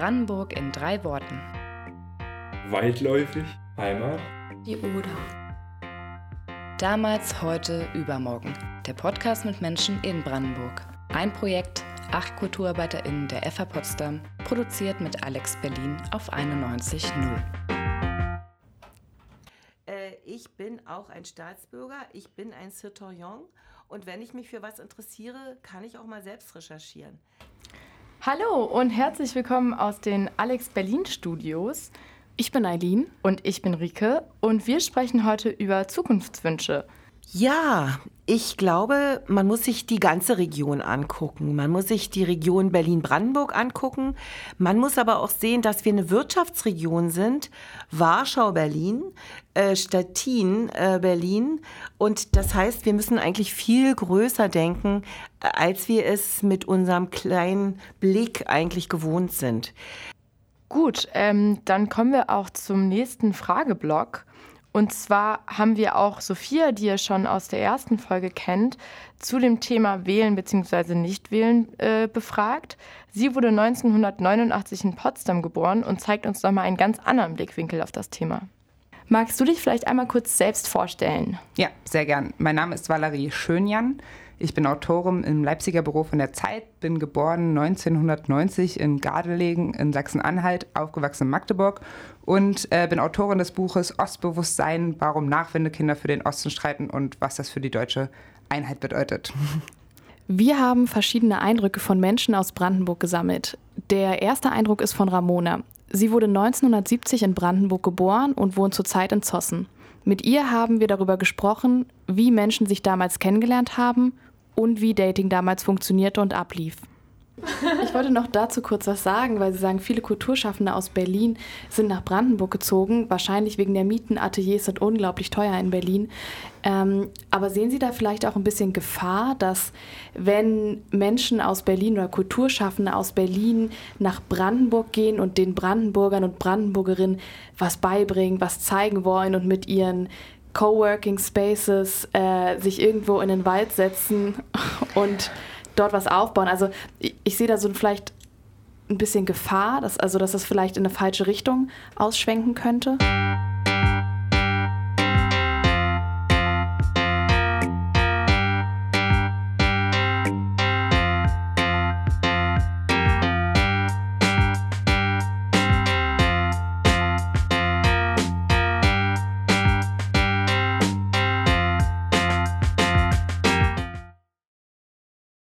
Brandenburg in drei Worten. Waldläufig, Heimat, die Oder. Damals, heute, übermorgen. Der Podcast mit Menschen in Brandenburg. Ein Projekt, acht KulturarbeiterInnen der FH Potsdam, produziert mit Alex Berlin auf 91.0. Äh, ich bin auch ein Staatsbürger, ich bin ein Citoyen und wenn ich mich für was interessiere, kann ich auch mal selbst recherchieren. Hallo und herzlich willkommen aus den Alex Berlin Studios. Ich bin Eileen. Und ich bin Rike und wir sprechen heute über Zukunftswünsche. Ja, ich glaube, man muss sich die ganze Region angucken. Man muss sich die Region Berlin-Brandenburg angucken. Man muss aber auch sehen, dass wir eine Wirtschaftsregion sind. Warschau-Berlin, äh, Stettin-Berlin. Äh, Und das heißt, wir müssen eigentlich viel größer denken, äh, als wir es mit unserem kleinen Blick eigentlich gewohnt sind. Gut, ähm, dann kommen wir auch zum nächsten Frageblock. Und zwar haben wir auch Sophia, die ihr schon aus der ersten Folge kennt, zu dem Thema Wählen bzw. Nichtwählen äh, befragt. Sie wurde 1989 in Potsdam geboren und zeigt uns nochmal einen ganz anderen Blickwinkel auf das Thema. Magst du dich vielleicht einmal kurz selbst vorstellen? Ja, sehr gern. Mein Name ist Valerie Schönjan. Ich bin Autorin im Leipziger Büro von der Zeit, bin geboren 1990 in Gardelegen in Sachsen-Anhalt, aufgewachsen in Magdeburg und äh, bin Autorin des Buches Ostbewusstsein, warum Nachwendekinder für den Osten streiten und was das für die deutsche Einheit bedeutet. Wir haben verschiedene Eindrücke von Menschen aus Brandenburg gesammelt. Der erste Eindruck ist von Ramona. Sie wurde 1970 in Brandenburg geboren und wohnt zurzeit in Zossen. Mit ihr haben wir darüber gesprochen, wie Menschen sich damals kennengelernt haben und wie Dating damals funktionierte und ablief. Ich wollte noch dazu kurz was sagen, weil Sie sagen, viele Kulturschaffende aus Berlin sind nach Brandenburg gezogen, wahrscheinlich wegen der Mieten. Ateliers sind unglaublich teuer in Berlin. Ähm, aber sehen Sie da vielleicht auch ein bisschen Gefahr, dass wenn Menschen aus Berlin oder Kulturschaffende aus Berlin nach Brandenburg gehen und den Brandenburgern und Brandenburgerinnen was beibringen, was zeigen wollen und mit ihren Coworking Spaces äh, sich irgendwo in den Wald setzen und dort was aufbauen. Also ich sehe da so vielleicht ein bisschen Gefahr, dass, also dass das vielleicht in eine falsche Richtung ausschwenken könnte.